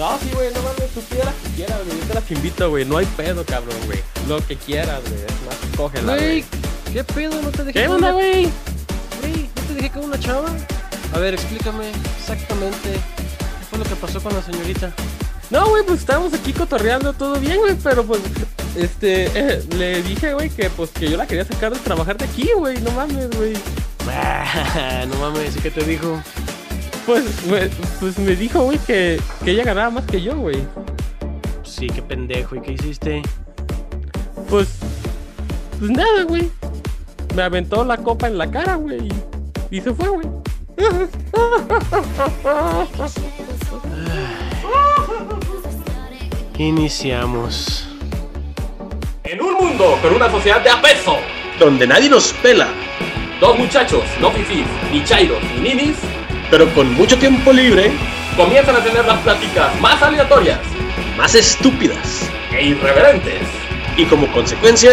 No, sí, güey, no mames, tú pidas que quieras, güey. Yo te las invito, güey. No hay pedo, cabrón, güey. Lo que quieras, güey. Es más, cógela, Güey. ¿qué pedo? ¿No te dejé ¿Qué con onda, una- güey? Güey, ¿no te dejé con una chava? A ver, explícame exactamente qué fue lo que pasó con la señorita. No, güey, pues estábamos aquí cotorreando todo bien, güey, pero pues, este, eh, le dije, güey, que pues que yo la quería sacar de trabajar de aquí, güey, no mames, güey. no mames, ¿y qué te dijo? Pues, güey, pues me dijo, güey, que, que ella ganaba más que yo, güey. Sí, qué pendejo, ¿y qué hiciste? Pues, pues nada, güey. Me aventó la copa en la cara, güey, y, y se fue, güey. Iniciamos. En un mundo con una sociedad de apeso, donde nadie nos pela, dos muchachos, no fifís, ni chairos, ni ninis, pero con mucho tiempo libre, comienzan a tener las pláticas más aleatorias más estúpidas. e irreverentes. Y como consecuencia,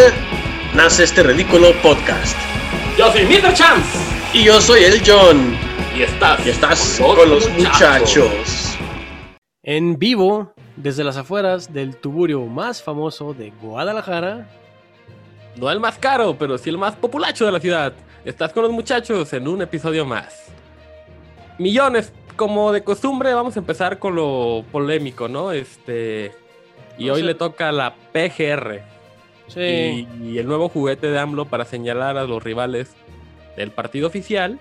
nace este ridículo podcast. Yo soy Mr. Chance Y yo soy el John, y estás, y estás con los muchachos. En vivo, desde las afueras del tuburio más famoso de Guadalajara. No el más caro, pero sí el más populacho de la ciudad. Estás con los muchachos en un episodio más. Millones, como de costumbre, vamos a empezar con lo polémico, ¿no? Este. Y No hoy sé. le toca la PGR. Sí. Y, y el nuevo juguete de AMLO para señalar a los rivales del partido oficial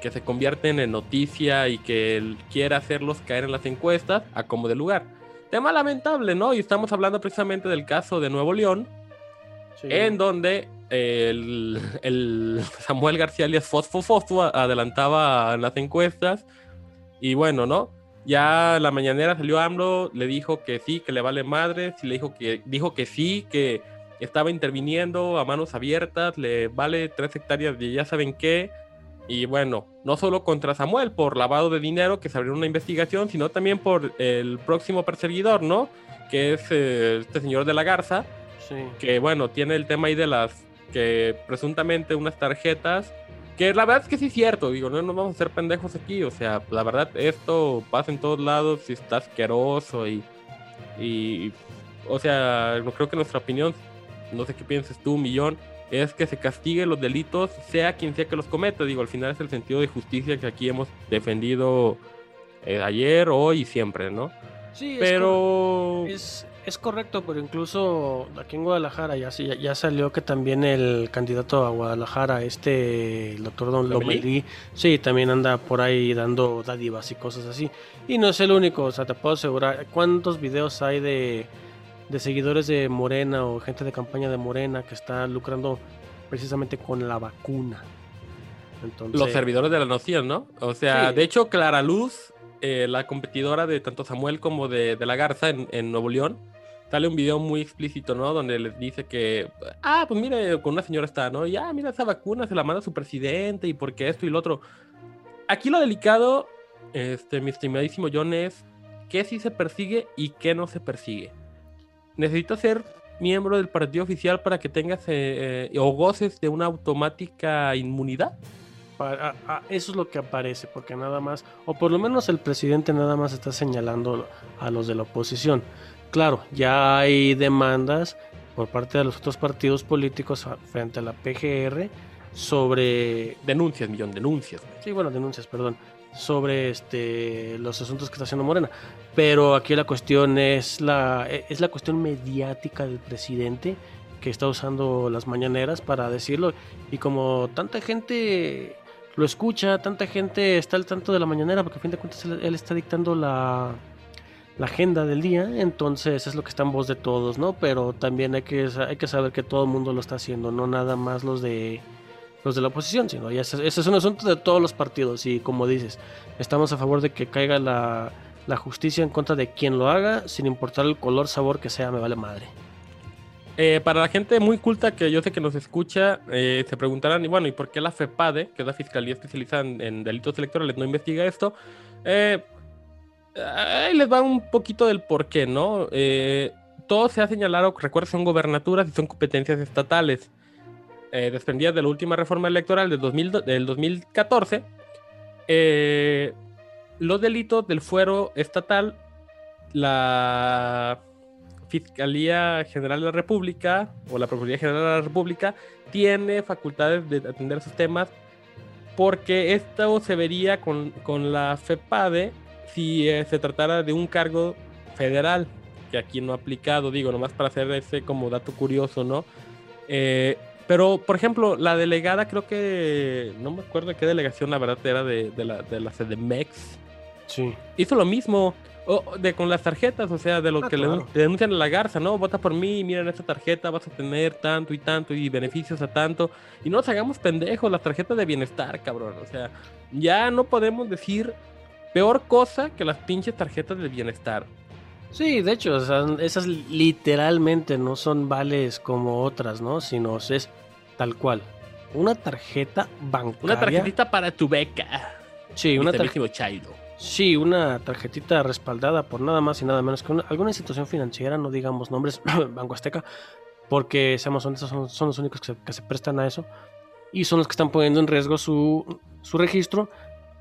que se convierten en noticia y que él quiere hacerlos caer en las encuestas a como de lugar. Tema lamentable, ¿no? Y estamos hablando precisamente del caso de Nuevo León, sí. en donde el, el Samuel García alias Fosfo Fosfo adelantaba en las encuestas. Y bueno, ¿no? Ya la mañanera salió AMLO, le dijo que sí, que le vale madre, y le dijo que, dijo que sí, que estaba interviniendo a manos abiertas, le vale tres hectáreas de ya saben qué. Y bueno, no solo contra Samuel por lavado de dinero, que se abrió una investigación, sino también por el próximo perseguidor, ¿no? Que es eh, este señor de la Garza, Sí. que bueno, tiene el tema ahí de las que presuntamente unas tarjetas, que la verdad es que sí es cierto, digo, no nos vamos a hacer pendejos aquí, o sea, la verdad esto pasa en todos lados y está asqueroso y, y o sea, no creo que nuestra opinión, no sé qué pienses tú, Millón, es que se castigue los delitos, sea quien sea que los cometa, digo, al final es el sentido de justicia que aquí hemos defendido eh, ayer, hoy y siempre, ¿no? Sí, es Pero... Es, es correcto, pero incluso aquí en Guadalajara ya, se- ya, ya salió que también el candidato a Guadalajara, este, el doctor Don ¿Lomelí? Lomelí, sí, también anda por ahí dando dádivas y cosas así. Y no es el único, o sea, te puedo asegurar, ¿cuántos videos hay de, de seguidores de Morena o gente de campaña de Morena que está lucrando precisamente con la vacuna? Entonces, Los servidores de la noción, ¿no? O sea, Sí. de hecho, Clara Luz, eh, la competidora de tanto Samuel como de, de la Garza en, en Nuevo León, sale un video muy explícito, ¿no? Donde les dice que, ah, pues mire, con una señora está, ¿no? Y ah, mira, esa vacuna se la manda su presidente y porque esto y lo otro. Aquí lo delicado, este, mi estimadísimo John, es qué sí se persigue y qué no se persigue. Necesitas ser miembro del partido oficial para que tengas eh, eh, o goces de una automática inmunidad. Pa- a- a- eso es lo que aparece, porque nada más, o por lo menos el presidente nada más está señalando a los de la oposición. Claro, ya hay demandas por parte de los otros partidos políticos frente a la PGR sobre, Denuncias, millón, denuncias. güey. sí, bueno, denuncias, perdón, sobre este los asuntos que está haciendo Morena. Pero aquí la cuestión es la e, es la cuestión mediática del presidente que está usando las mañaneras para decirlo y como tanta gente lo escucha, tanta gente está al tanto de la mañanera porque a fin de cuentas él, él está dictando la la agenda del día, entonces es lo que está en voz de todos, ¿no? Pero también hay que, hay que saber que todo el mundo lo está haciendo, no nada más los de los de la oposición, sino ya ese, ese es un asunto de todos los partidos y como dices, estamos a favor de que caiga la, la justicia en contra de quien lo haga, sin importar el color, sabor que sea, me vale madre. Eh, para la gente muy culta que yo sé que nos escucha, eh, se preguntarán, y bueno, ¿y por qué la FEPADE, que es la Fiscalía Especializada en, en Delitos Electorales, no investiga esto? Eh, ahí les va un poquito del por qué, ¿no? Eh, todo se ha señalado, recuerda, son gobernaturas y son competencias estatales. Eh, de la última reforma electoral del, 2000 do- del 2014, eh, los delitos del fuero estatal la Fiscalía General de la República o la Procuraduría General de la República tiene facultades de atender esos temas porque esto se vería con, con la FEPADE si eh, se tratara de un cargo federal, que aquí no ha aplicado, digo, nomás para hacer ese como dato curioso, ¿no? Eh, pero, por ejemplo, la delegada, creo que, no me acuerdo de qué delegación, la verdad, era de, de la, de la CDMEX. Sí. Hizo lo mismo o de con las tarjetas, o sea, de lo Ah, que le denuncian a la garza, ¿no? Vota por mí, miren esta tarjeta, vas a tener tanto y tanto y beneficios a tanto. Y no nos hagamos pendejos, las tarjetas de bienestar, cabrón. O sea, ya no podemos decir peor cosa que las pinches tarjetas de bienestar. Sí, de hecho, o sea, esas literalmente no son vales como otras, ¿no? Sino es tal cual. Una tarjeta bancaria. Una tarjetita para tu beca. Sí, una tarjeta. Sí, una tarjetita respaldada por nada más y nada menos que una- alguna institución financiera, no digamos nombres, Banco Azteca, porque seamos honestos, son, son los únicos que se, que se prestan a eso y son los que están poniendo en riesgo su, su registro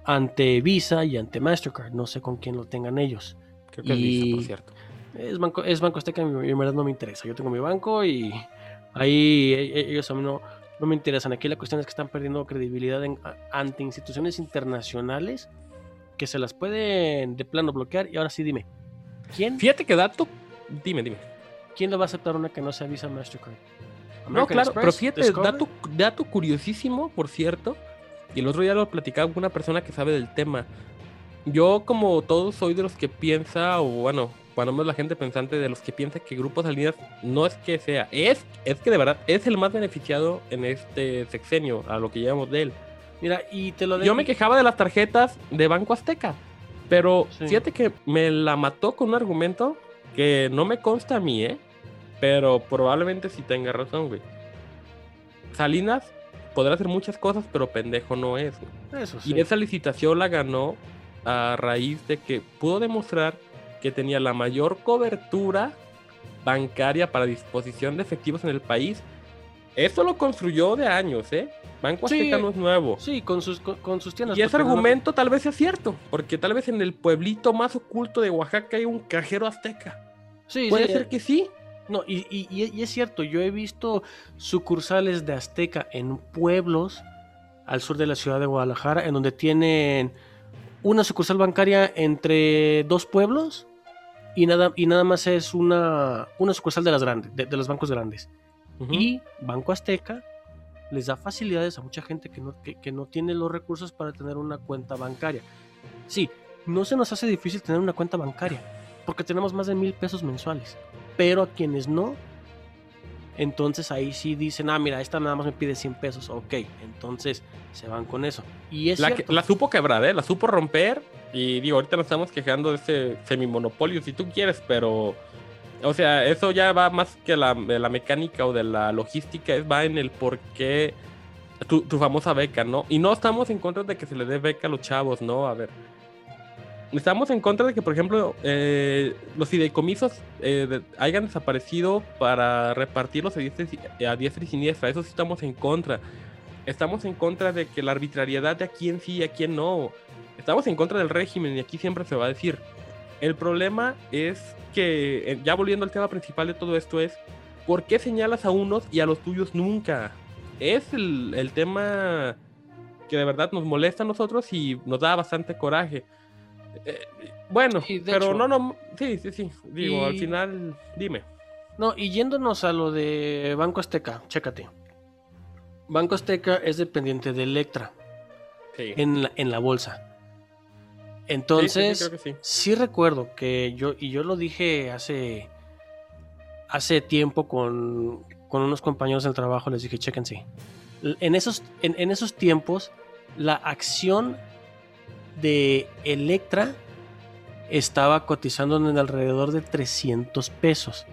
ante Visa y ante Mastercard. No sé con quién lo tengan ellos. Creo que es Y- Visa, por cierto. Es Banco, es banco Azteca y en verdad no me interesa. Yo tengo mi banco y ahí e- e- ellos a mí no, no me interesan. Aquí la cuestión es que están perdiendo credibilidad en- ante instituciones internacionales que se las pueden de plano bloquear. Y ahora sí, dime, ¿quién, Fíjate que dato. Dime, dime. ¿quién le va a aceptar una que no sea Visa Mastercard? No, American claro, pero Express, fíjate, Discover. dato, dato curiosísimo, por cierto, y el otro día lo platicaba con una persona que sabe del tema. Yo, como todos, soy de los que piensa, o bueno, cuando menos la gente pensante, de los que piensa que Grupo Salinas no es que sea, es, es que de verdad es el más beneficiado en este sexenio, a lo que llevamos de él. Mira, y te lo Yo me quejaba de las tarjetas de Banco Azteca, pero Sí. fíjate que me la mató con un argumento que no me consta a mí, ¿eh? Pero probablemente sí tenga razón, güey. Salinas podrá hacer muchas cosas, pero pendejo no es. Eso sí. Y esa licitación la ganó a raíz de que pudo demostrar que tenía la mayor cobertura bancaria para disposición de efectivos en el país. Eso lo construyó de años, ¿eh? Banco Sí. Azteca no es nuevo. Sí, con sus, con, con sus tiendas. Y ese no- argumento tal vez sea cierto, porque tal vez en el pueblito más oculto de Oaxaca hay un cajero azteca. Sí, Puede sí, ser que sí. No, y, y- es cierto, yo he visto sucursales de Azteca en pueblos al sur de la ciudad de Guadalajara, en donde tienen una sucursal bancaria entre dos pueblos y nada, y nada más es una, una sucursal de las grandes, de, de los bancos grandes. Y Banco Azteca les da facilidades a mucha gente que no, que, que no tiene los recursos para tener una cuenta bancaria. Sí, no se nos hace difícil tener una cuenta bancaria, porque tenemos más de mil pesos mensuales. Pero a quienes no, entonces ahí sí dicen, ah, mira, esta nada más me pide 100 pesos. Ok, entonces se van con eso. Y es la, que- cierto. la supo quebrar, ¿eh? La supo romper. Y digo, ahorita nos estamos quejando de ese semimonopolio, si tú quieres, pero. O sea, eso ya va más que la, de la mecánica o de la logística, es, va en el por qué tu, tu famosa beca, ¿no? Y no estamos en contra de que se le dé beca a los chavos, ¿no? A ver. Estamos en contra de que, por ejemplo, eh, los fideicomisos eh, hayan desaparecido para repartirlos a diestra, y- a diestra y siniestra. Eso sí estamos en contra. Estamos en contra de que la arbitrariedad de a quién sí y a quién no. Estamos en contra del régimen y aquí siempre se va a decir. El problema es que, eh, ya volviendo al tema principal de todo esto, es ¿por qué señalas a unos y a los tuyos nunca? Es el, el tema que de verdad nos molesta a nosotros y nos da bastante coraje. Eh, bueno, Sí, pero hecho. no, no, sí, sí, sí. Digo, al final, dime. No, y yéndonos a lo de Banco Azteca, chécate. Banco Azteca es dependiente de Electra Sí. en la, en la bolsa. Sí, sí, sí, Entonces, sí. recuerdo que yo, y yo lo dije hace, hace tiempo con, con unos compañeros del trabajo, les dije, chéquense. L- En esos, en, en esos tiempos, la acción de Electra estaba cotizando en alrededor de 300 pesos.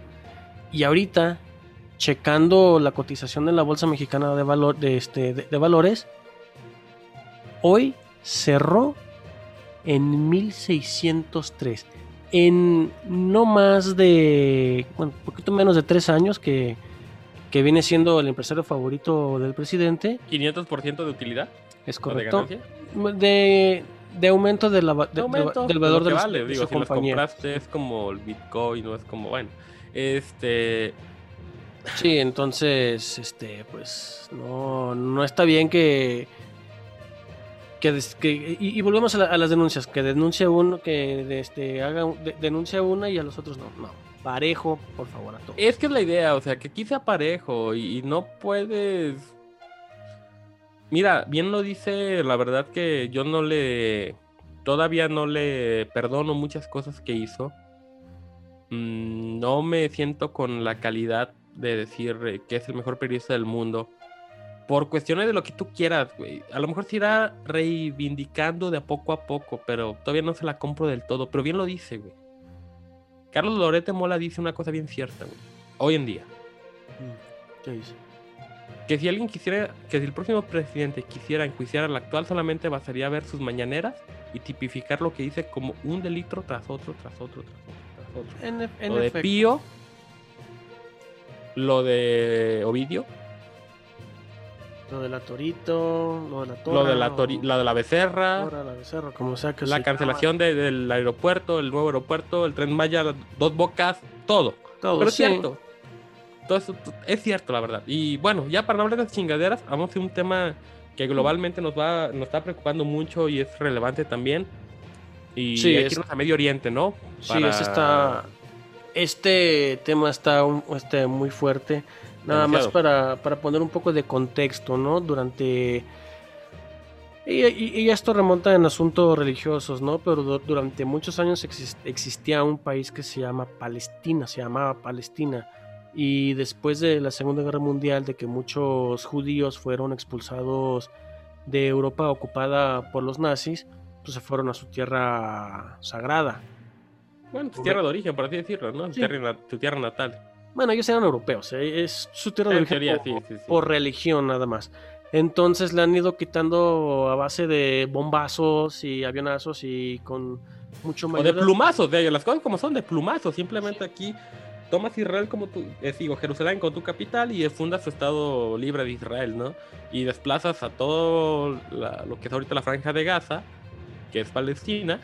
Y ahorita, checando la cotización en la Bolsa Mexicana de, valor, de, este, de, de Valores, hoy cerró en 1603. En no más de, bueno, un poquito menos de tres años que, que viene siendo el empresario favorito del presidente, 500% de utilidad. es de correcto. ganancia. De, de aumento, de la, de- De aumento, del de valor lo de, los- vale. de Digo, su si los compraste es como el Bitcoin, no es como, bueno. Este. Sí, entonces, este, pues, no, no está bien que, que, des- que- y, y volvemos a, la- a las denuncias, que denuncie uno, que de- este, haga, un- de- denuncie a una y a los otros no, no, parejo, por favor, a todos. Es que es la idea, o sea, que aquí sea parejo y, y no puedes. Mira, bien lo dice, la verdad que yo no le. Todavía no le perdono muchas cosas que hizo. Mm, no me siento con la calidad de decir eh, que es el mejor periodista del mundo. Por cuestiones de lo que tú quieras, güey. A lo mejor se irá reivindicando de a poco a poco, pero todavía no se la compro del todo. Pero bien lo dice, güey. Carlos Lorete Mola dice una cosa bien cierta, güey. Hoy en día. ¿Qué dice? Que si alguien quisiera, que si el próximo presidente quisiera enjuiciar al actual, solamente bastaría ver sus mañaneras y tipificar lo que dice como un delito tras otro, tras otro, tras otro, tras otro. En, en Lo de efecto. Pío, lo de Ovidio, Lo de la Torito, lo de la Tora. lo de la, o- la de la Becerra, Tora, la Becerra, como sea que la cancelación de- del aeropuerto, el nuevo aeropuerto, el tren Maya, dos bocas, todo. todo, Pero sí. cierto. Todo eso es cierto, la verdad. Y bueno, ya para no hablar de chingaderas, vamos a un tema que globalmente nos va, nos está preocupando mucho y es relevante también. Y Sí, hay que es- irnos a Medio Oriente, ¿no? Sí, Para- ese está. Este tema está un- este, muy fuerte. Nada más para, para poner un poco de contexto, ¿no? Durante. Y, y- y esto remonta en asuntos religiosos, ¿no? Pero du- durante muchos años exis- existía un país que se llama Palestina, se llamaba Palestina. Y después de la Segunda Guerra Mundial, de que muchos judíos fueron expulsados de Europa ocupada por los nazis, pues se fueron a su tierra sagrada. Bueno, tu tierra de origen, por así decirlo, ¿no? Tu tierra tu tierra natal. Bueno, ellos eran europeos, ¿eh? es su tierra de En origen teoría, por, sí, sí, sí. por religión nada más. Entonces le han ido quitando a base de bombazos y avionazos y con mucho O mayor... de plumazos, de las cosas como son, de plumazos. Simplemente aquí tomas Israel como tu, eh, digo, Jerusalén como tu capital y fundas tu Estado libre de Israel, ¿no? Y desplazas a todo la- lo que es ahorita la franja de Gaza, que es Palestina,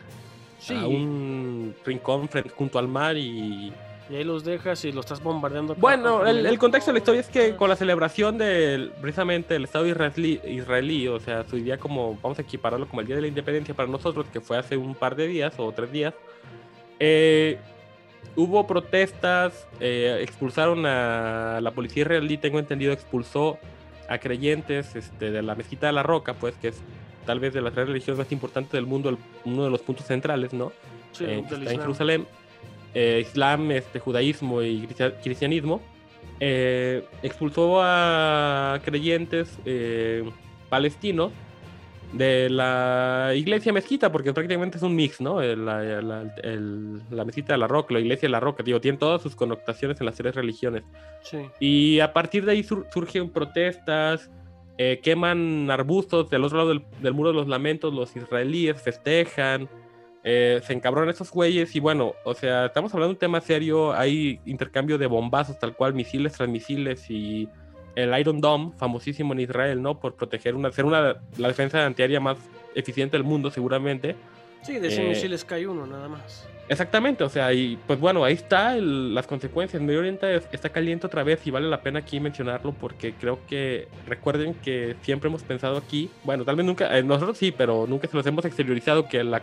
Sí, a un rincón frente, junto al mar y... y ahí los dejas y los estás bombardeando. Bueno, el, el contexto de la historia es que con la celebración del, precisamente el Estado israelí, israelí, o sea, su día como, vamos a equipararlo como el Día de la Independencia para nosotros, que fue hace un par de días o tres días, eh, hubo protestas, eh, expulsaron a la policía israelí, tengo entendido, expulsó a creyentes este, de la mezquita de la Roca, pues que es tal vez de las tres religiones más importantes del mundo, el- uno de los puntos centrales, ¿no? Sí, eh, está en. Jerusalén, eh, Islam, este, judaísmo y cristian- cristianismo, eh, expulsó a creyentes palestinos de la iglesia mezquita, porque prácticamente es un mix, ¿no? La, la- el- la mezquita de la roca, la iglesia de la roca, digo, tiene todas sus connotaciones en las tres religiones. Sí. Y a partir de ahí sur- surgen protestas, eh, queman arbustos del otro lado del, del muro de los lamentos, los israelíes festejan, eh, se encabronan esos güeyes y bueno, o sea, estamos hablando de un tema serio, hay intercambio de bombazos tal cual, misiles tras misiles y el Iron Dome, famosísimo en Israel, ¿no? Por proteger una, ser una, la defensa antiaérea más eficiente del mundo seguramente. Sí, de 100 Eh, misiles cae uno nada más. Exactamente, o sea, y pues bueno, ahí está el- las consecuencias. Medio Oriente es- está caliente otra vez y vale la pena aquí mencionarlo porque creo que recuerden que siempre hemos pensado aquí, bueno, tal vez nunca, eh, nosotros sí, pero nunca se los hemos exteriorizado que la,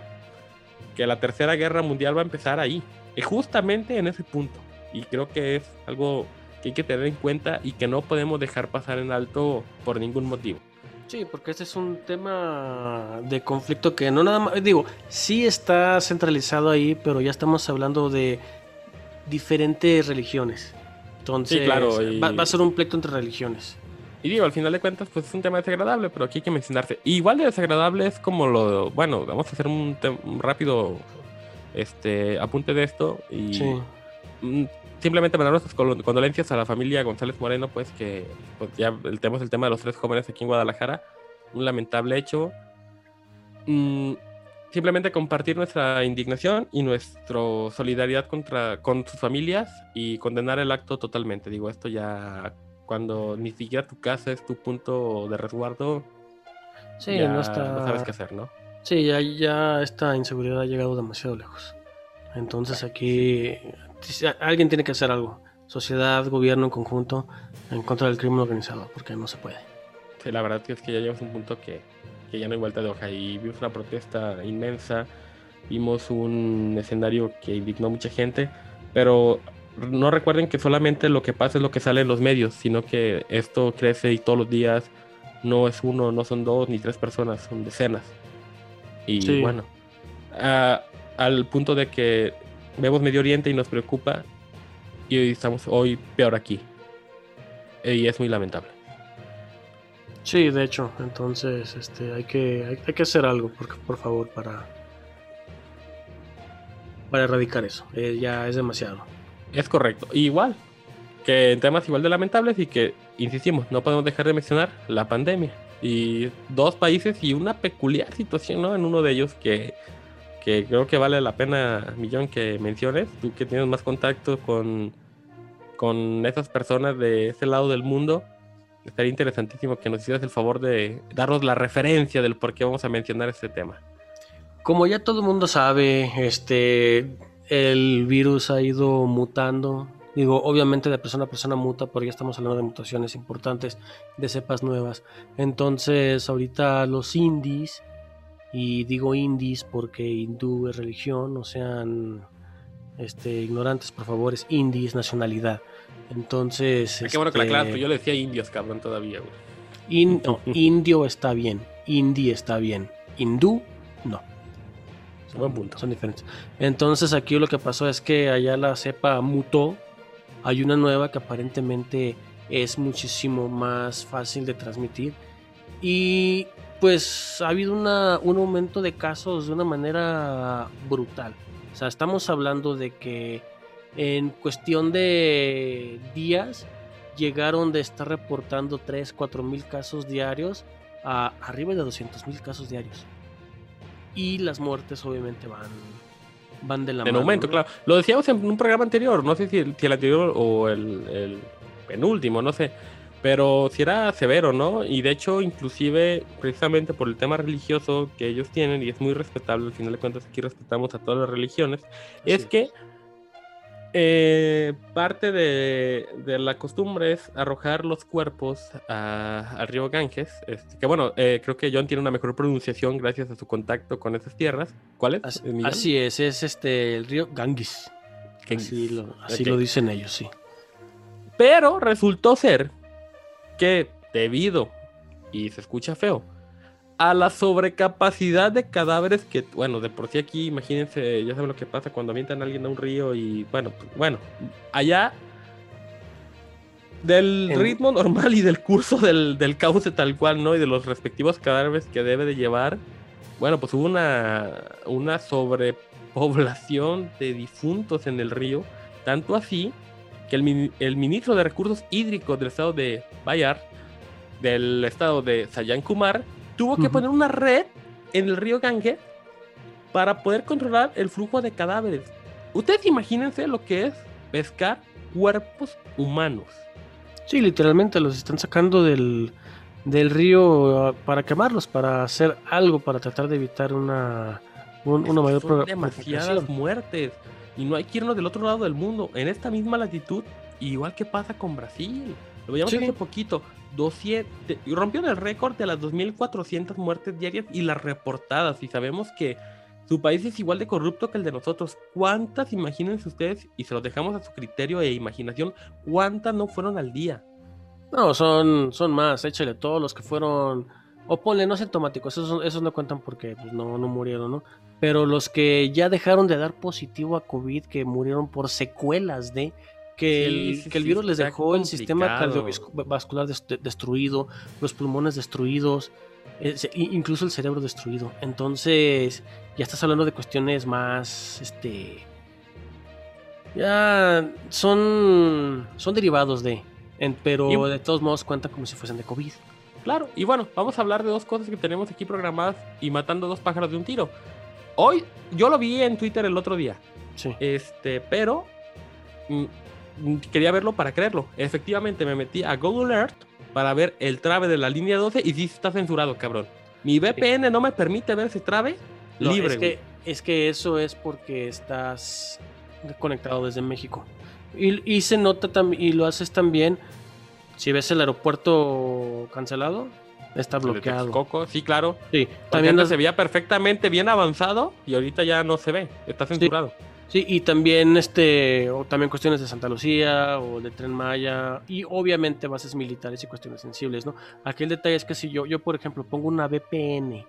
que la tercera guerra mundial va a empezar ahí, y justamente en ese punto. Y creo que es algo que hay que tener en cuenta y que no podemos dejar pasar en alto por ningún motivo. Sí, porque este es un tema de conflicto que no nada más, digo, sí está centralizado ahí, pero ya estamos hablando de diferentes religiones. Entonces, Sí, claro, y- va, va a ser un pleito entre religiones. Y digo, al final de cuentas, pues es un tema desagradable, pero aquí hay que mencionarse. Igual de desagradable es como lo. Bueno, vamos a hacer un, rápido este, apunte de esto. Y Sí. Simplemente mandar nuestras condolencias a la familia González Moreno, pues que pues, ya es el tema de los tres jóvenes aquí en Guadalajara. Un lamentable hecho. Mm, simplemente compartir nuestra indignación y nuestra solidaridad contra, con sus familias y condenar el acto totalmente. Digo, esto ya cuando ni siquiera tu casa es tu punto de resguardo, Sí, ya no está. no sabes qué hacer, ¿no? Sí, ya, ya esta inseguridad ha llegado demasiado lejos. Entonces aquí alguien tiene que hacer algo. Sociedad, gobierno en conjunto en contra del crimen organizado, porque no se puede. Sí, la verdad es que ya llegamos a un punto que, que ya no hay vuelta de hoja. Y vimos una protesta inmensa, vimos un escenario que indignó a mucha gente, pero no recuerden que solamente lo que pasa es lo que sale en los medios, sino que esto crece y todos los días no es uno, no son dos ni tres personas, son decenas. Y Sí. bueno, a- al punto de que vemos Medio Oriente y nos preocupa, y hoy estamos hoy peor aquí. Y es muy lamentable. Sí, de hecho, entonces este, hay, que, hay, hay que hacer algo, por, por favor, para, para erradicar eso. Eh, ya es demasiado. Es correcto. Igual que en temas igual de lamentables y que, insistimos, no podemos dejar de mencionar la pandemia. Y dos países y una peculiar situación, ¿no? En uno de ellos que, que creo que vale la pena, Millón, que menciones. Tú que tienes más contacto con, con esas personas de ese lado del mundo. Estaría interesantísimo que nos hicieras el favor de darnos la referencia del por qué vamos a mencionar este tema. Como ya todo el mundo sabe, este, el virus ha ido mutando. Digo, obviamente de persona a persona muta, porque ya estamos hablando de mutaciones importantes, de cepas nuevas. Entonces, ahorita los indies, y digo indies porque hindú es religión, no sean este, ignorantes, por favor, es indies, nacionalidad. Entonces, Qué bueno que la este, clase, yo le decía indios, cabrón, todavía, güey. in- no, indio está bien, indie está bien, hindú no. Buen punto. Son diferentes. Entonces aquí lo que pasó es que allá la cepa mutó. Hay una nueva que aparentemente es muchísimo más fácil de transmitir. Y pues ha habido una- un aumento de casos de una manera brutal. O sea, estamos hablando de que en cuestión de días llegaron de estar reportando 3, 4 mil casos diarios a arriba de 200 mil casos diarios. Y las muertes obviamente van, van de la En mano. aumento, ¿no? claro. Lo decíamos en un programa anterior, no sé si el, si el anterior o el, el penúltimo, no sé. Pero si era severo, ¿no? Y de hecho, inclusive, precisamente por el tema religioso que ellos tienen, y es muy respetable, al final de cuentas aquí respetamos a todas las religiones, es que eh, parte de, de la costumbre es arrojar los cuerpos al río Ganges. este, que bueno, eh, creo que John tiene una mejor pronunciación gracias a su contacto con esas tierras. ¿Cuál es? Así, es, es este el río Ganges. Ganges. Así, lo, así Ok. lo dicen ellos, sí. Pero resultó ser que debido, y se escucha feo, a la sobrecapacidad de cadáveres que, bueno, de por sí aquí, imagínense, ya saben lo que pasa cuando avientan a alguien a un río y, bueno, pues, bueno, allá del En- ritmo normal y del curso del, del cauce tal cual, ¿no? Y de los respectivos cadáveres que debe de llevar, bueno, pues hubo una, una sobrepoblación de difuntos en el río, tanto así que el, el ministro de Recursos Hídricos del estado de Bayar, del estado de Sayan Kumar, tuvo que poner una red en el río Ganges para poder controlar el flujo de cadáveres. Ustedes imagínense lo que es pescar cuerpos humanos. Sí, literalmente los están sacando del, del río ah, para quemarlos, para hacer algo, para tratar de evitar una, un- una mayor son demasiadas muertes. Y no hay que irnos del otro lado del mundo. En esta misma latitud, igual que pasa con Brasil. Lo veíamos Sí. hace poquito. 200, y rompieron el récord de las 2.400 muertes diarias y las reportadas. Y sabemos que su país es igual de corrupto que el de nosotros. ¿Cuántas, imagínense ustedes, y se los dejamos a su criterio e imaginación, cuántas no fueron al día? No, son, son más, échale todos los que fueron, o ponle no asintomáticos, esos, esos no cuentan porque pues, no, no murieron, ¿no? Pero los que ya dejaron de dar positivo a COVID, que murieron por secuelas de que, Sí, el, sí, que el sí, virus les dejó el sistema cardiovascular des- de- destruido, los pulmones destruidos, eh, incluso el cerebro destruido. Entonces, ya estás hablando de cuestiones más, este, ya son, son derivados de, en- pero de todos modos cuentan como si fuesen de COVID. Claro, y bueno, vamos a hablar de dos cosas que tenemos aquí programadas y matando dos pájaros de un tiro. Hoy, yo lo vi en Twitter el otro día. Sí. Este, pero mm, mm, quería verlo para creerlo. Efectivamente, me metí a Google Earth para ver el trave de la línea 12 y sí está censurado, cabrón. Mi VPN no me permite ver ese trave No, libre. es, que, es que eso es porque estás conectado desde México. Y, y se nota también, y lo haces también, si ves el aeropuerto cancelado, está bloqueado. Texcoco, sí, claro. Sí, También se veía perfectamente bien avanzado y ahorita ya no se ve. Está censurado. Sí, y también este, o también cuestiones de Santa Lucía o de Tren Maya y obviamente bases militares y cuestiones sensibles, ¿no? Aquí el detalle es que si yo, yo por ejemplo pongo una VPN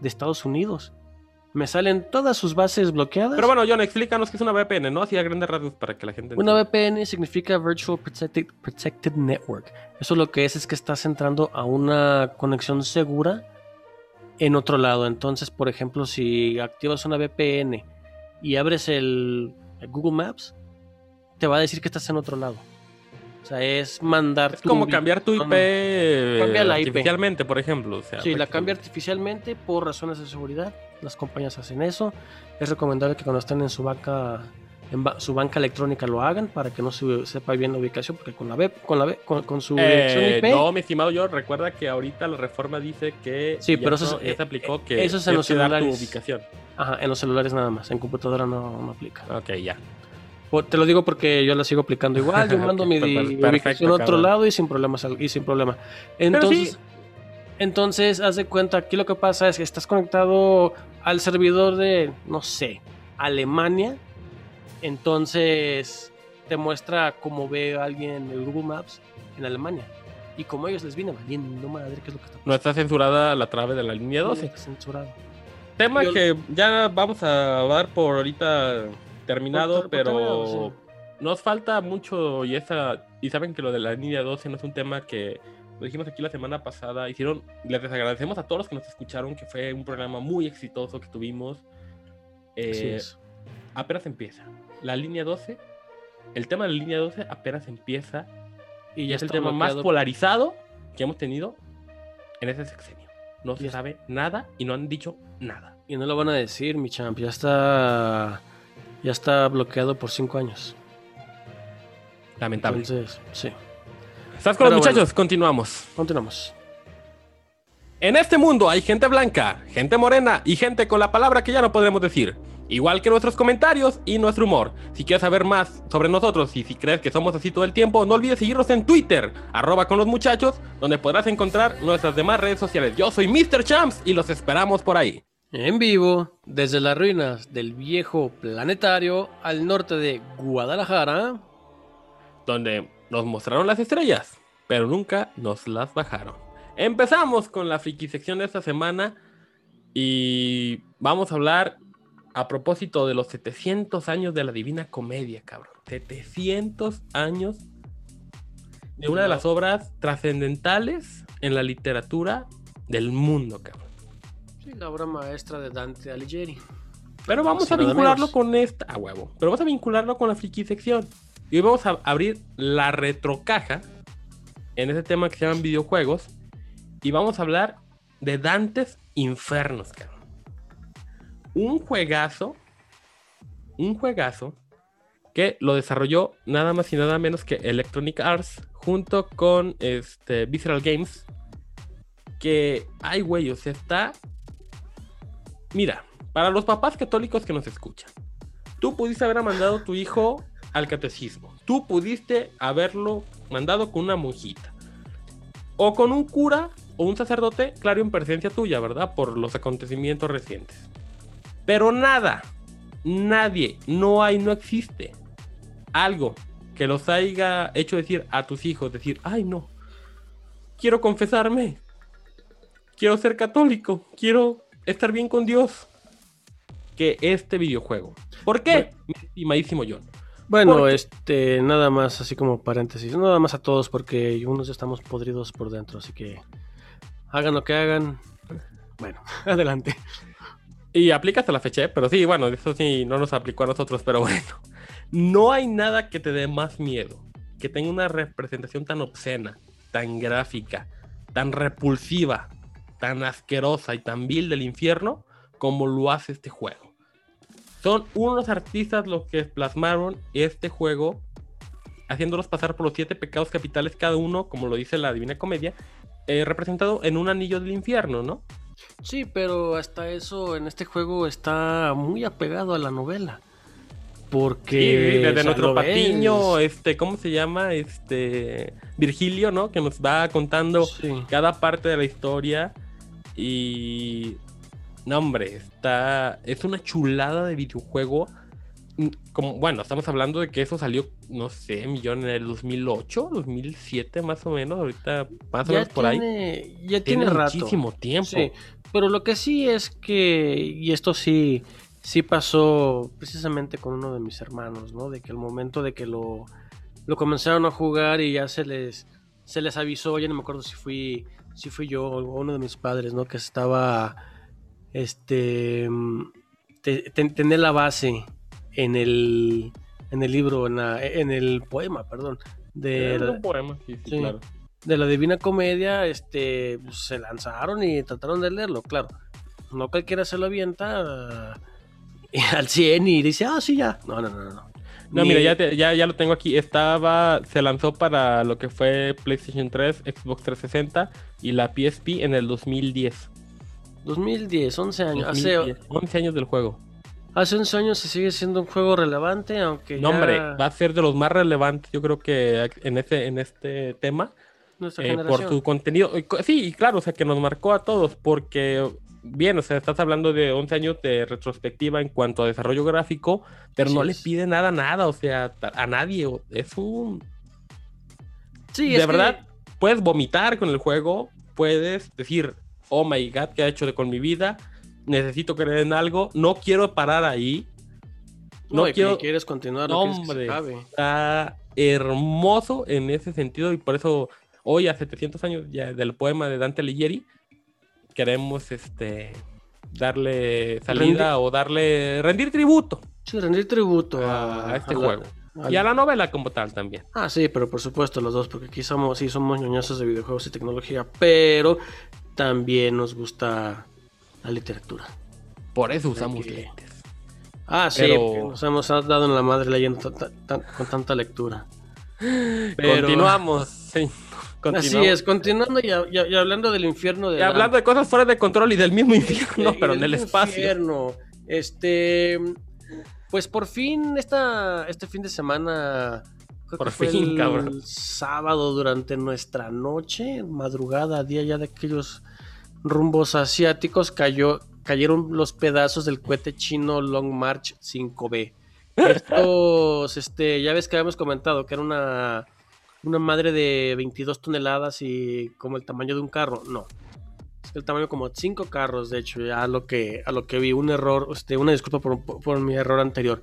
de Estados Unidos, me salen todas sus bases bloqueadas. Pero bueno, John, explícanos qué es una VPN, ¿no? Así a grandes rasgos para que la gente Una entienda. VPN significa Virtual Protected, Protected Network. Eso lo que es es que estás entrando a una conexión segura en otro lado. Entonces, por ejemplo, si activas una VPN y abres el, el Google Maps, te va a decir que estás en otro lado. O sea, es mandar Es tu como cambiar tu IP no. Cambia la IP. artificialmente, por ejemplo. O sea, Sí, la cambia artificialmente por razones de seguridad. Las compañías hacen eso. Es recomendable que cuando estén en su banca, en ba- su banca electrónica lo hagan para que no se sepa bien la ubicación, porque con la web, con la web- con, con su dirección Eh, IP, no, mi estimado yo, recuerda que ahorita la reforma dice que Sí, pero eso no- es- ya se aplicó que eso es en los tu celulares. ubicación. ajá, en los celulares nada más, en computadora no, no aplica. Ok, ya. Por- te lo digo porque yo la sigo aplicando igual, yo mando mi per- di- perfecto, ubicación a otro cabrón. lado y sin problemas y sin problema. Entonces, entonces haz de cuenta, aquí lo que pasa es que estás conectado al servidor de, no sé, Alemania, entonces te muestra cómo ve a alguien el Google Maps en Alemania. Y como ellos les viene valiendo madre, ¿qué es lo que está No está censurada la trave de la línea 12. Está censurado. Tema Yo- que ya vamos a dar por ahorita terminado, Por- por- por pero nos falta mucho y esa y saben que lo de la línea 12 no es un tema que lo dijimos aquí la semana pasada. Hicieron, les agradecemos a todos los que nos escucharon, que fue un programa muy exitoso que tuvimos. Eh, Así es. apenas empieza. La línea 12, el tema de la línea 12 apenas empieza Y ya es el tema más bloqueado. polarizado que hemos tenido en ese sexenio. No se Ya- sabe nada y no han dicho nada. Y no lo van a decir, mi champ. Ya está. Ya está bloqueado por cinco años. Lamentable. Entonces, sí. ¿Estás con los bueno. muchachos? Continuamos. Continuamos. En este mundo hay gente blanca, gente morena y gente con la palabra que ya no podremos decir. Igual que nuestros comentarios y nuestro humor. Si quieres saber más sobre nosotros y si crees que somos así todo el tiempo, no olvides seguirnos en Twitter, arroba con los muchachos, donde podrás encontrar nuestras demás redes sociales. Yo soy Mr. Champs y los esperamos por ahí. En vivo, desde las ruinas del viejo planetario al norte de Guadalajara. donde nos mostraron las estrellas, pero nunca nos las bajaron. Empezamos con la friki sección de esta semana y vamos a hablar a propósito de los 700 años de la Divina Comedia, cabrón. 700 años de una de las obras trascendentales en la literatura del mundo, cabrón. Sí, la obra maestra de Dante Alighieri. Pero vamos Sí, a vincularlo con esta. A huevo. Pero vamos a vincularlo con la friki sección. Y hoy vamos a abrir la retrocaja en ese tema que se llaman videojuegos. Y vamos a hablar de Dantes Infernos, cabrón. Un juegazo. Un juegazo que lo desarrolló nada más y nada menos que Electronic Arts junto con este, Visceral Games. Que, ay, güey, o sea, está. Mira, para los papás católicos que nos escuchan, tú pudiste haber mandado a tu hijo al catecismo. Tú pudiste haberlo mandado con una monjita. O con un cura o un sacerdote, claro, en presencia tuya, ¿verdad? Por los acontecimientos recientes. Pero nada, nadie, no hay, no existe algo que los haya hecho decir a tus hijos, decir, ay no, quiero confesarme, quiero ser católico, quiero estar bien con Dios, que este videojuego. ¿Por qué? Mi estimadísimo John. Bueno, Porque- este, nada más, así como paréntesis, nada más a todos porque unos ya estamos podridos por dentro, así que hagan lo que hagan. Bueno, adelante. Y aplica hasta la fecha, ¿eh? pero sí, bueno, eso sí no nos aplicó a nosotros, pero bueno. No hay nada que te dé más miedo, que tenga una representación tan obscena, tan gráfica, tan repulsiva, tan asquerosa y tan vil del infierno como lo hace este juego. Son unos artistas los que plasmaron este juego, haciéndolos pasar por los siete pecados capitales cada uno, como lo dice la Divina Comedia, eh, representado en un anillo del infierno, ¿no? Sí, pero hasta eso en este juego está muy apegado a la novela. Porque Sí, desde nuestro ves. patiño, este, ¿cómo se llama? Este Virgilio, ¿no? Que nos va contando Sí. cada parte de la historia. Y. No, hombre, está. Es una chulada de videojuego. Mm, Como, bueno, estamos hablando de que eso salió, no sé, millón en el 2008, 2007 más o menos. Ahorita, más o menos por ahí. ya Tiene, tiene rato. muchísimo tiempo. Sí, pero lo que sí es que, y esto sí, sí pasó precisamente con uno de mis hermanos, ¿no? De que al momento de que lo, lo comenzaron a jugar y ya se les, se les avisó, ya no me acuerdo si fui, si fui yo o uno de mis padres, ¿no? Que estaba, este, te- te- tener la base en el, en el libro, en, la- en el poema, perdón, de, la- un poema, sí, sí, Sí. claro. de la Divina Comedia, este, pues, se lanzaron y trataron de leerlo, claro. No cualquiera se lo avienta eh, al 100 y dice, ah, sí, ya. No, no, no, no. No, Ni- mira, ya, te- ya, ya lo tengo aquí. Estaba, se lanzó para lo que fue PlayStation 3, Xbox 360 y la PSP en el 2010. 2010, 11 años. Hace, 2010, 11 años del juego. hace 11 años se sigue siendo un juego relevante, aunque No, ya hombre, va a ser de los más relevantes, yo creo que en este, en este tema, eh, por su contenido. Sí, y claro, o sea, que nos marcó a todos, porque, bien, o sea, estás hablando de 11 años de retrospectiva en cuanto a desarrollo gráfico, pero no le pide nada, nada, o sea, a nadie. Es un Sí, de es que- verdad, puedes vomitar con el juego, puedes decir, oh my god, ¿qué ha hecho con mi vida? Necesito creer en algo, no quiero parar ahí. no, No y quiero, quieres continuar, que hombre. está hermoso en ese sentido y por eso hoy a 700 años ya del poema de Dante Alighieri queremos este darle salida o darle rendir tributo Sí, rendir tributo a, este a la- juego y a la novela como tal también. Ah, sí, pero por supuesto los dos, porque aquí somos, sí, somos ñoñazos de videojuegos y tecnología, pero también nos gusta la literatura. Por eso usamos que- lentes. Ah, sí, Pero- nos hemos dado en la madre leyendo con tanta lectura. Pero- Continuamos. sí, continuamos. Así es, continuando y, hablando del infierno de Y hablando de cosas fuera de control y del mismo infierno, pero en el espacio. infierno. Este, pues por fin esta, este fin de semana, creo Por que fue fin, el cabrón. sábado durante nuestra noche, madrugada, día ya de aquellos rumbos asiáticos, cayó, cayeron los pedazos del cohete chino Long March 5B. Estos, este, ya ves que habíamos comentado que era una, una madre de 22 toneladas y como el tamaño de un carro. No, es el tamaño como cinco carros, de hecho, ya a lo que, a lo que vi, un error, este, una disculpa por mi error anterior.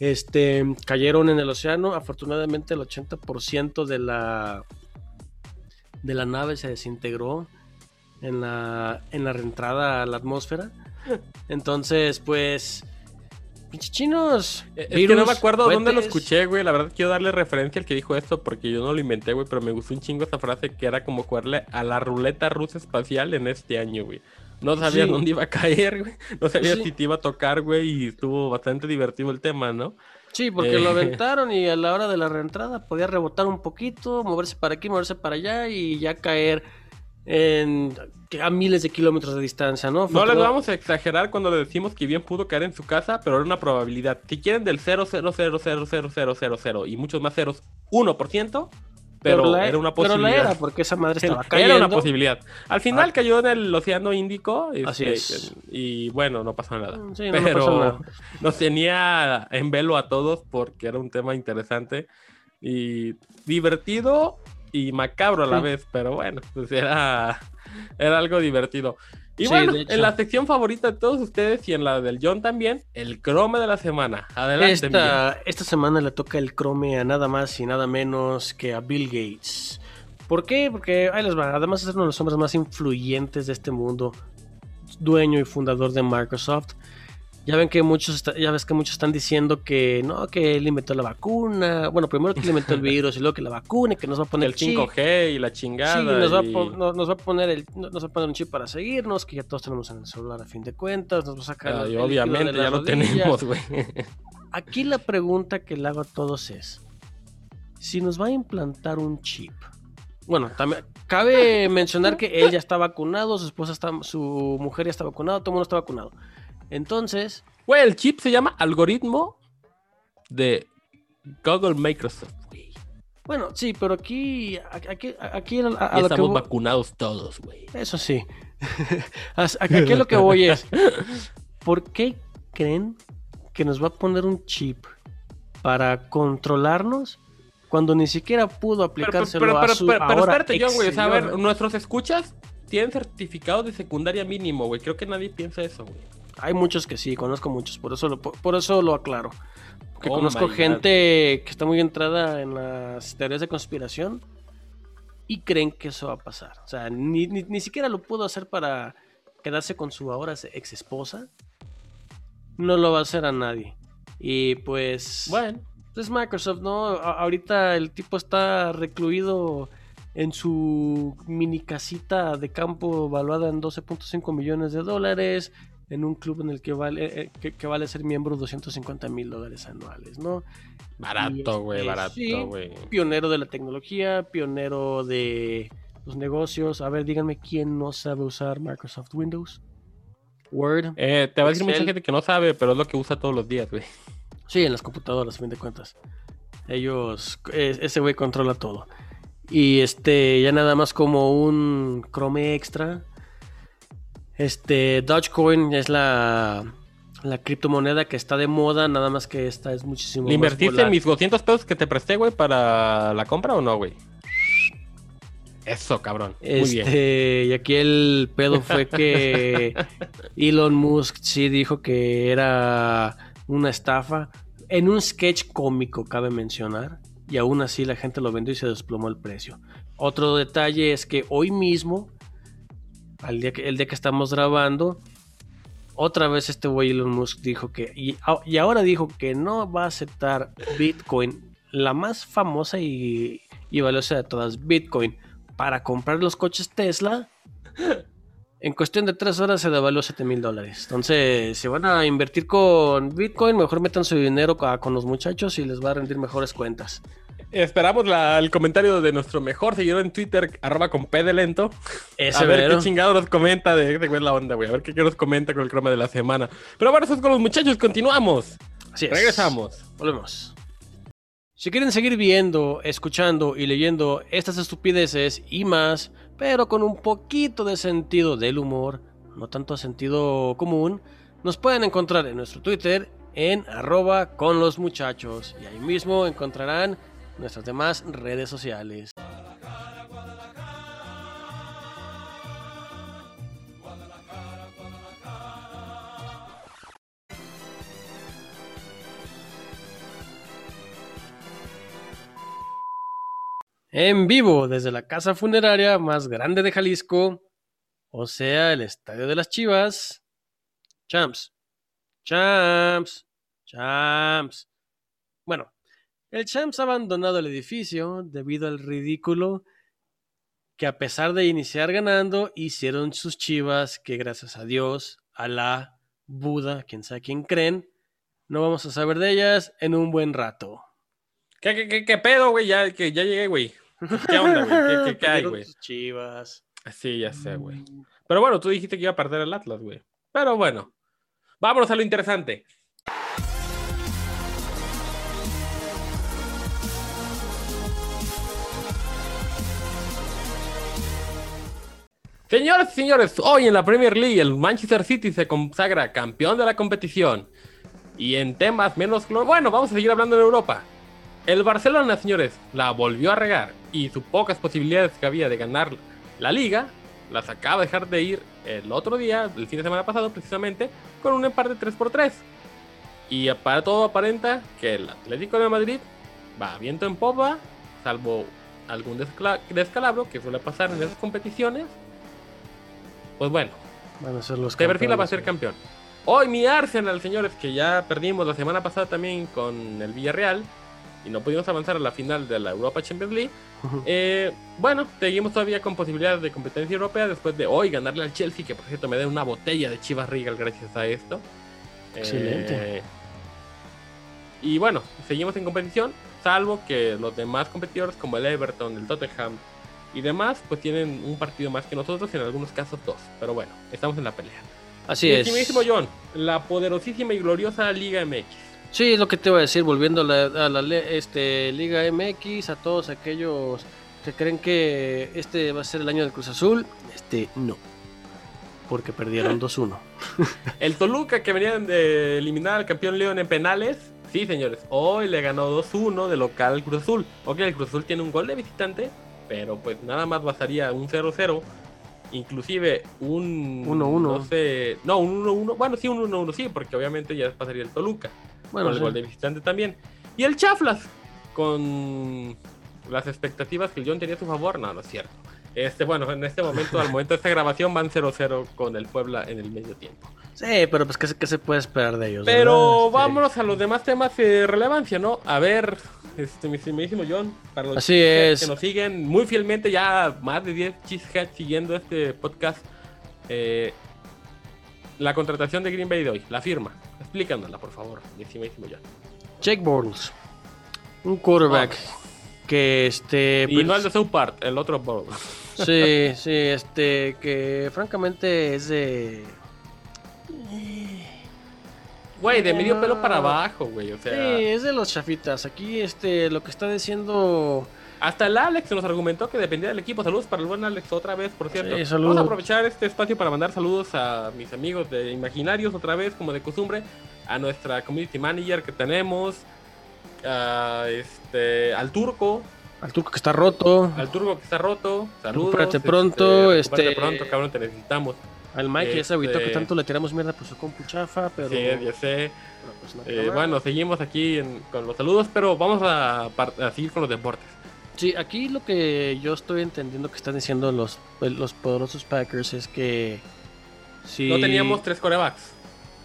Este, cayeron en el océano, afortunadamente el 80% de la, de la nave se desintegró en la, en la reentrada a la atmósfera. Entonces, pues, pinches chinos. Eh, Es que no me acuerdo dónde lo escuché, güey. La verdad quiero darle referencia al que dijo esto porque yo no lo inventé, güey. Pero me gustó un chingo esa frase que era como jugarle a la ruleta rusa espacial en este año, güey. No sabías Sí. dónde iba a caer, güey. No sabías Sí. si te iba a tocar, güey. Y estuvo bastante divertido el tema, ¿no? Sí, porque Eh. lo aventaron y a la hora de la reentrada podía rebotar un poquito, moverse para aquí, moverse para allá y ya caer en a miles de kilómetros de distancia, ¿no? No les vamos a exagerar cuando le decimos que bien pudo caer en su casa, pero era una probabilidad. Si quieren del 0,0000000 y muchos más ceros, 1%, pero, la- era una Pero posibilidad. la era, porque esa madre estaba cayendo. Era una posibilidad. Al final Ah. cayó en el Océano Índico. Así este, es. Y bueno, no pasó nada. Sí, no, no pero pasó nada. nos tenía en velo a todos porque era un tema interesante y divertido y macabro a la Sí. vez. Pero bueno, pues era, era algo divertido. Y Sí, bueno, en la sección favorita de todos ustedes y en la del John también, el crome de la semana. Adelante, Miguel. Esta, esta semana le toca el crome a nada más y nada menos que a Bill Gates. ¿Por qué? Porque ahí les va. Además de ser uno de los hombres más influyentes de este mundo, dueño y fundador de Microsoft. Ya ven que muchos, está- ya ves que muchos están diciendo que no, que él inventó la vacuna. Bueno, primero que él inventó el virus y luego que la vacuna y que nos va a poner el 5G y la chingada. Sí, nos va, a y- po- no- nos va a poner el, no- nos va a poner un chip para seguirnos, que ya todos tenemos en el celular a fin de cuentas, nos va a sacar el líquido obviamente ya lo tenemos, güey. Aquí la pregunta que le hago a todos es, si nos va a implantar un chip, Bueno, también cabe mencionar que él ya está vacunado, su esposa está, su mujer ya está vacunado, todo el mundo está vacunado. Entonces, Güey, el chip se llama algoritmo de Google Microsoft. güey. bueno, sí, pero aquí, aquí, aquí a, a Ya lo que estamos voy- vacunados todos, güey. Eso sí. Aquí lo que voy es, ¿por qué creen que nos va a poner un chip para controlarnos cuando ni siquiera pudo Pero, aplicárselo pero, pero, a su pero, pero ahora espérate, John, güey. O sea, a ver, nuestros escuchas tienen certificado de secundaria mínimo, güey. Creo que nadie piensa eso, güey. Hay muchos que sí, conozco muchos, por eso lo, por, eso lo aclaro. Que Oh conozco God. gente que está muy entrada en las teorías de conspiración y creen que eso va a pasar. O sea, ni, ni, ni siquiera lo pudo hacer para quedarse con su ahora ex esposa. No lo va a hacer a nadie. Y pues... Bueno, Es Microsoft, ¿no? A- ahorita el tipo está recluido en su mini casita de campo valuada en 12.5 millones de dólares, en un club en el que vale, eh, que, que vale ser miembro 250 mil dólares anuales, ¿no? Barato, güey, este, barato, sí. güey. Pionero de la tecnología, pionero de los negocios. A ver, díganme quién no sabe usar Microsoft Windows. Word. Eh, te va a decir mucha gente que no sabe, pero es lo que usa todos los días, güey. Sí, en las computadoras, a fin de cuentas. Ellos, es- ese güey controla todo. Y este, ya nada más como un Chrome extra. Este, Dogecoin es la, la criptomoneda que está de moda, nada más que esta es muchísimo ¿Le más invertiste en mis 200 pesos que te presté, güey, para la compra o no, güey? Eso, cabrón. Muy bien. Este, y aquí el pedo fue que Elon Musk sí dijo que era una estafa en un sketch cómico, cabe mencionar, y aún así la gente lo vendió y se desplomó el precio. Otro detalle es que hoy mismo, al día el día que estamos grabando, otra vez este güey Elon Musk dijo que, y, a- y ahora dijo que no va a aceptar Bitcoin, la más famosa y, valiosa de todas, Bitcoin, para comprar los coches Tesla. En cuestión de tres horas se devaluó 7 mil dólares. Entonces, si van a invertir con Bitcoin, mejor metan su dinero con los muchachos y les va a rendir mejores cuentas. Esperamos la- el comentario de nuestro mejor seguidor en Twitter, arroba con P de lento. Ese a ver qué chingado nos comenta de, de la onda, güey. A ver qué, qué nos comenta con el croma de la semana. Pero bueno, eso es con los muchachos. Continuamos. Así es. Regresamos. Volvemos. Si quieren seguir viendo, escuchando y leyendo estas estupideces y más, pero con un poquito de sentido del humor, no tanto sentido común, nos pueden encontrar en nuestro Twitter en arroba con los muchachos y ahí mismo encontrarán nuestras demás redes sociales. En vivo desde la casa funeraria más grande de Jalisco, o sea, el Estadio de las Chivas. Champs, Champs, Champs. Bueno, el Champs ha abandonado el edificio debido al ridículo que a pesar de iniciar ganando, hicieron sus Chivas que gracias a Dios, a la Buda, quien sabe quién creen, no vamos a saber de ellas en un buen rato. ¿Qué, qué, qué, qué pedo, güey? Ya, que ya llegué, güey. ¿Qué onda, güey? ¿Qué, qué, qué hay, güey? Chivas. Sí, ya sé, güey. Pero bueno, tú dijiste que iba a perder el Atlas, güey. Pero bueno, vámonos a lo interesante. Señoras y señores, hoy en la Premier League el Manchester City se consagra campeón de la competición. Y en temas menos... Bueno, vamos a seguir hablando de Europa. El Barcelona, señores, la volvió a regar y sus pocas posibilidades que había de ganar la liga las acaba de dejar de ir el otro día, el fin de semana pasado precisamente, con un empate 3 por 3 Y para todo aparenta que el Atlético de Madrid va viento en popa, salvo algún descalabro que suele pasar en esas competiciones. Pues bueno, Van a ser los perfila para ser campeón. Hoy mi Arsenal, señores, que ya perdimos la semana pasada también con el Villarreal y no pudimos avanzar a la final de la Europa Champions League. Eh, bueno, seguimos todavía con posibilidades de competencia europea después de hoy ganarle al Chelsea, que por cierto me da una botella de Chivas Regal gracias a esto. Excelente. Eh, y bueno, seguimos en competición, salvo que los demás competidores como el Everton, el Tottenham y demás, pues tienen un partido más que nosotros, en algunos casos dos. Pero bueno, estamos en la pelea. Así Mi es. John, la poderosísima y gloriosa Liga MX. Sí, es lo que te iba a decir, volviendo a la, a la le- este, Liga MX, a todos aquellos que creen que este va a ser el año del Cruz Azul, este no. Porque perdieron 2-1. El Toluca que venían de eliminar al campeón León en penales. Sí, señores, hoy le ganó 2-1 de local al Cruz Azul. Ok, el Cruz Azul tiene un gol de visitante, pero pues nada más bastaría un 0-0. Inclusive un 1-1. No sé. No, un 1-1. Bueno, sí, un 1-1, sí, porque obviamente ya pasaría el Toluca. Bueno, con el gol de visitante también. Y el Chaflas, con las expectativas que el John tenía a su favor, no, no es cierto. Este, bueno, en este momento, al momento de esta grabación, van 0-0 con el Puebla en el medio tiempo. Sí, pero pues ¿qué, se- qué se puede esperar de ellos? Pero verdad? Vámonos a los demás temas de relevancia, ¿no? A ver, este, mi estimadísimo John, para los Así es. que nos siguen muy fielmente, ya más de 10 cheeseheads siguiendo este podcast. eh, la contratación de Green Bay de hoy, la firma. Explícanosla, por favor, mi estimadísimo John. Jake Bortles, un quarterback que este... Y pues, no el de South Park, el otro Bowl. Sí, sí, este, que francamente es de... Güey, de medio pelo para abajo, güey. O Sí, sea, es de los chafitas. Aquí, este, lo que está diciendo... hasta el Alex nos argumentó que dependía del equipo. Saludos para el buen Alex otra vez, por cierto. Sí, saludos. Vamos a aprovechar este espacio para mandar saludos a mis amigos de Imaginarios otra vez, como de costumbre. A nuestra community manager que tenemos. A este, al turco, Al turco que está roto. al turco que está roto. Saludos. Recupérate pronto, recupérate este- pronto, cabrón, te necesitamos. Al Mike ya se agüitó Este- que tanto le tiramos mierda por su compu chafa, pero... Sí, ya sé. pero, pues, no Eh, bueno, seguimos aquí en- con los saludos, pero vamos a, a seguir con los deportes. Sí, aquí lo que yo estoy entendiendo que están diciendo los, los poderosos Packers es que... Si... No teníamos tres corebacks.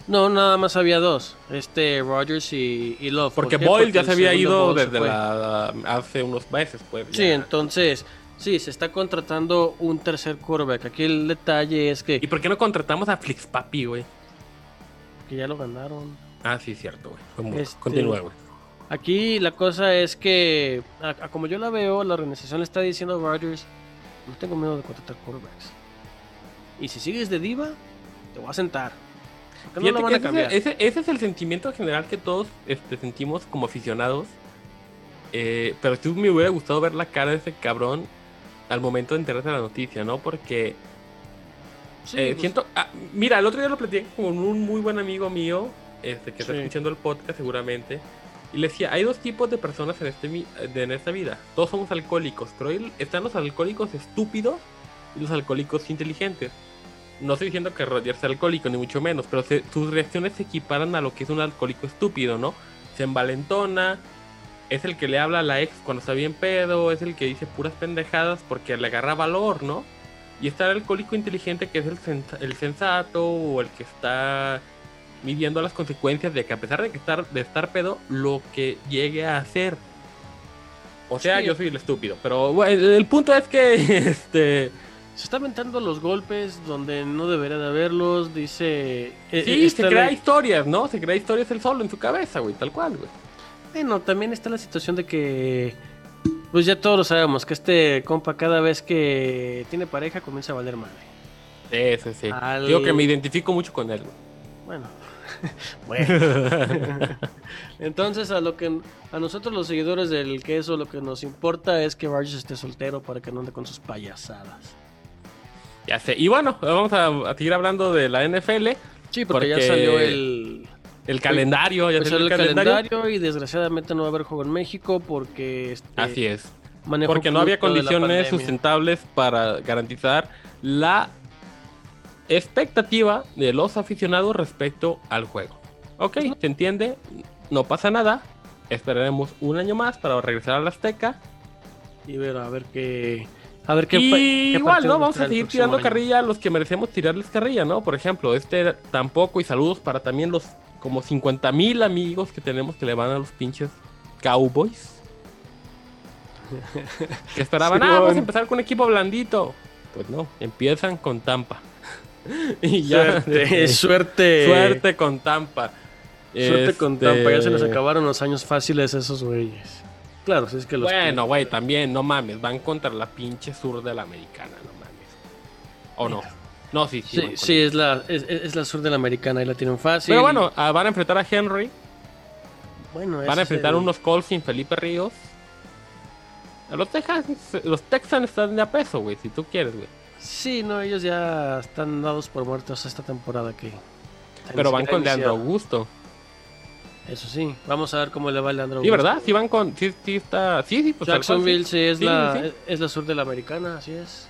No, nada más había dos. Este, Rogers y, y Love. Porque ¿Por? Boyle ya se había ido Boyle desde la, hace unos meses, pues. Sí, entonces, sí, se está contratando un tercer quarterback. Aquí el detalle es que, ¿Y por qué no contratamos a Flix Papi, güey? que ya lo ganaron. Ah, sí, cierto, güey. Este- Continúa, güey. Aquí la cosa es que, a, a como yo la veo, la organización le está diciendo a Rodgers, no tengo miedo de contratar quarterbacks. Y si sigues de diva, te voy a sentar. No lo van a cambiar. es- ese- ese es el sentimiento general que todos este, sentimos como aficionados. Eh, pero sí me hubiera gustado ver la cara de ese cabrón al momento de enterarse de la noticia, ¿no? Porque Sí, Eh, pues, siento, ah, mira, el otro día lo platiqué con un muy buen amigo mío, este, que está escuchando el podcast seguramente, y le decía, hay dos tipos de personas en, este, en esta vida, todos somos alcohólicos, pero están los alcohólicos estúpidos y los alcohólicos inteligentes. No estoy diciendo que Rodgers sea alcohólico, ni mucho menos, pero se- sus reacciones se equiparan a lo que es un alcohólico estúpido, ¿no? Se envalentona, es el que le habla a la ex cuando está bien pedo, es el que dice puras pendejadas porque le agarra valor, ¿no? Y está el alcohólico inteligente que es el, sens- el sensato o el que está midiendo las consecuencias de que a pesar de que estar de estar pedo, lo que llegue a hacer. O sea, Sí. yo soy el estúpido, pero bueno, el, punto es que este se está aventando los golpes donde no debería de haberlos, dice... eh, sí, eh, se crea historias, ¿no? Se crea historias él solo en su cabeza, güey, tal cual, güey. Bueno, también está la situación de que, pues ya todos lo sabemos, que este compa cada vez que tiene pareja comienza a valer madre. Sí, sí, sí. Al- Digo que me identifico mucho con él. Bueno. bueno. Entonces a lo que a nosotros los seguidores del queso lo que nos importa es que Vargas esté soltero para que no ande con sus payasadas. Ya sé. Y bueno, vamos a, a seguir hablando de la NFL. Sí, porque, ya salió el, El calendario, ya pues, salió el calendario. y desgraciadamente no va a haber juego en México porque este, Así es. Porque no había condiciones sustentables para garantizar la expectativa de los aficionados respecto al juego. Ok, se entiende, no pasa nada. Esperaremos un año más para regresar a la Azteca. y ver a ver qué a ver qué y qué igual, ¿no? Vamos a el seguir tirando año. carrilla a los que merecemos tirarles carrilla, ¿no? Por ejemplo, este tampoco, y saludos para también los como 50 mil amigos que tenemos que le van a los pinches Cowboys. que esperaban, ah, vamos a empezar con un equipo blandito. Pues no, empiezan con Tampa. y ya, Suerte, este, suerte. suerte con Tampa. Suerte con Este, Tampa, ya se les acabaron los años fáciles a esos güeyes. Claro, si es que los Bueno, güey, también, no mames, van contra la pinche sur de la americana, no mames. ¿O no? No, sí, sí. Sí, sí, es la, es, es la sur de la americana y la tienen fácil. Pero bueno, ah, van a enfrentar a Henry, bueno van a enfrentar el- unos Colts sin Felipe Ríos. Los Texans, los Texans están de a peso, güey, si tú quieres, güey. Sí, no, ellos ya están dados por muertos esta temporada que... Pero van con Leandro. Augusto. Eso sí, vamos a ver cómo le va a Leandro Sí, Augusto. ¿verdad? Sí van con... Sí, sí está... Sí, sí, pues Jacksonville sí. sí, es, Sí, la, sí. es la sur de la americana, así es.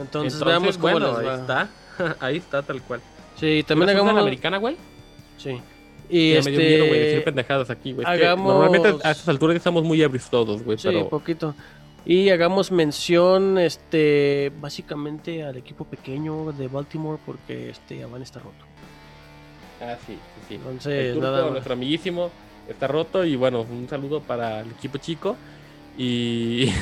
Entonces, Entonces, veamos cómo bueno, les va. ahí está. ahí está, tal cual. Sí, también ¿La sur de hagamos... la americana, güey? Sí. Y Ya este... me dio miedo, güey, decir pendejadas aquí, güey. Hagamos- Normalmente a estas alturas estamos muy ebrios todos, güey, Sí, pero... poquito. Y hagamos mención, este, básicamente al equipo pequeño de Baltimore porque este ya van a estar roto. Ah, sí, sí, sí. Entonces, El nada nuestro amiguísimo, está roto y bueno, un saludo para el equipo chico. Y...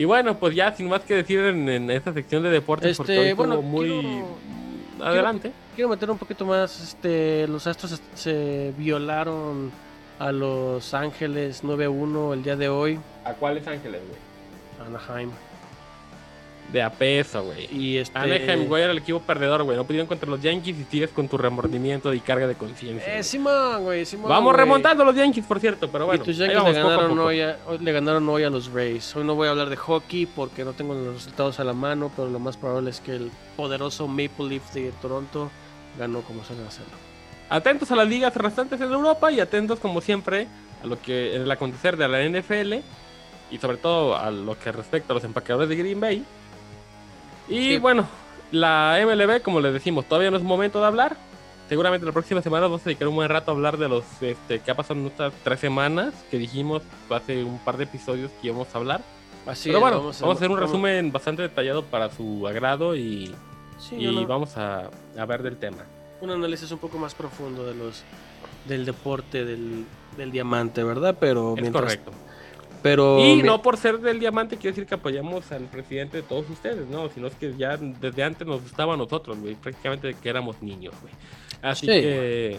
y bueno, pues ya sin más que decir en, en esta sección de deportes, porque Este, hoy bueno, muy... quiero- Adelante. Quiero meter un poquito más, este, los Astros se violaron a Los Ángeles 9-1 el día de hoy, ¿A cuáles ángeles, güey? Anaheim. De a peso, güey. Y este, Anaheim, güey, era el equipo perdedor, güey. No pudieron contra los Yankees y sigues con tu remordimiento y carga de conciencia. Eh. Simón, güey, Simón. Vamos güey. remontando los Yankees, por cierto, pero bueno. y tus Yankees le vamos, ganaron, poco. hoy a, hoy le ganaron hoy a los Rays. Hoy no voy a hablar de hockey porque no tengo los resultados a la mano, pero lo más probable es que el poderoso Maple Leaf de Toronto ganó como suelen hacerlo. Atentos a las ligas restantes en Europa y atentos, como siempre, a lo que en el acontecer de la NFL y sobre todo a lo que respecta a los empacadores de Green Bay. Y Sí. bueno, la MLB, como les decimos, todavía no es momento de hablar. Seguramente la próxima semana vamos a dedicar un buen rato a hablar de los este, que ha pasado en estas tres semanas que dijimos hace un par de episodios que íbamos a hablar. Así Pero es, bueno, vamos, a hacer un vamos- resumen bastante detallado para su agrado y, sí, y no, no, vamos a, a ver del tema. un análisis un poco más profundo de los del deporte del, del diamante, ¿verdad? Pero Es mientras, correcto. Pero Y no por ser del diamante quiere decir que apoyamos al presidente de todos ustedes, no, sino es que ya desde antes nos gustaba a nosotros, güey, prácticamente que éramos niños, güey. Así Sí. que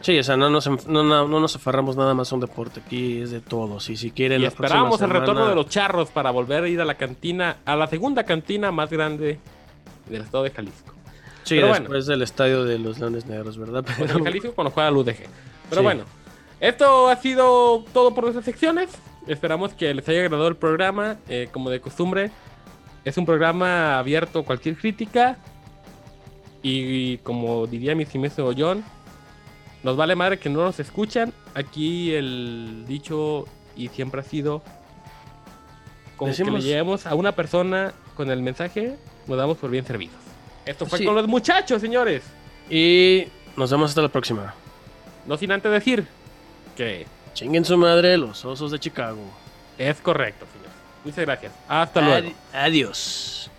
Sí, o sea, no nos, no, no, no nos aferramos nada más a un deporte, aquí es de todos. Y si quieren, y esperamos el retorno semana- de los charros para volver a ir a la cantina, a la segunda cantina más grande del estado de Jalisco. Sí, pero después bueno. del estadio de los Leones Negros, ¿verdad? Sea, Pero, en Jalisco cuando juega el UDG. Pero Sí. bueno, esto ha sido todo por nuestras secciones. Esperamos que les haya agradado el programa. Eh, como de costumbre, es un programa abierto a cualquier crítica. Y, como diría mi estimado John, nos vale madre que no nos escuchan. Aquí el dicho y siempre ha sido con que Decimos- le lleguemos a una persona con el mensaje, nos damos por bien servidos. Esto fue Sí. con los muchachos, señores. y nos vemos hasta la próxima. No sin antes decir que Chinguen su madre los osos de Chicago. es correcto, señor. Muchas gracias. Hasta luego. Adi- Adiós.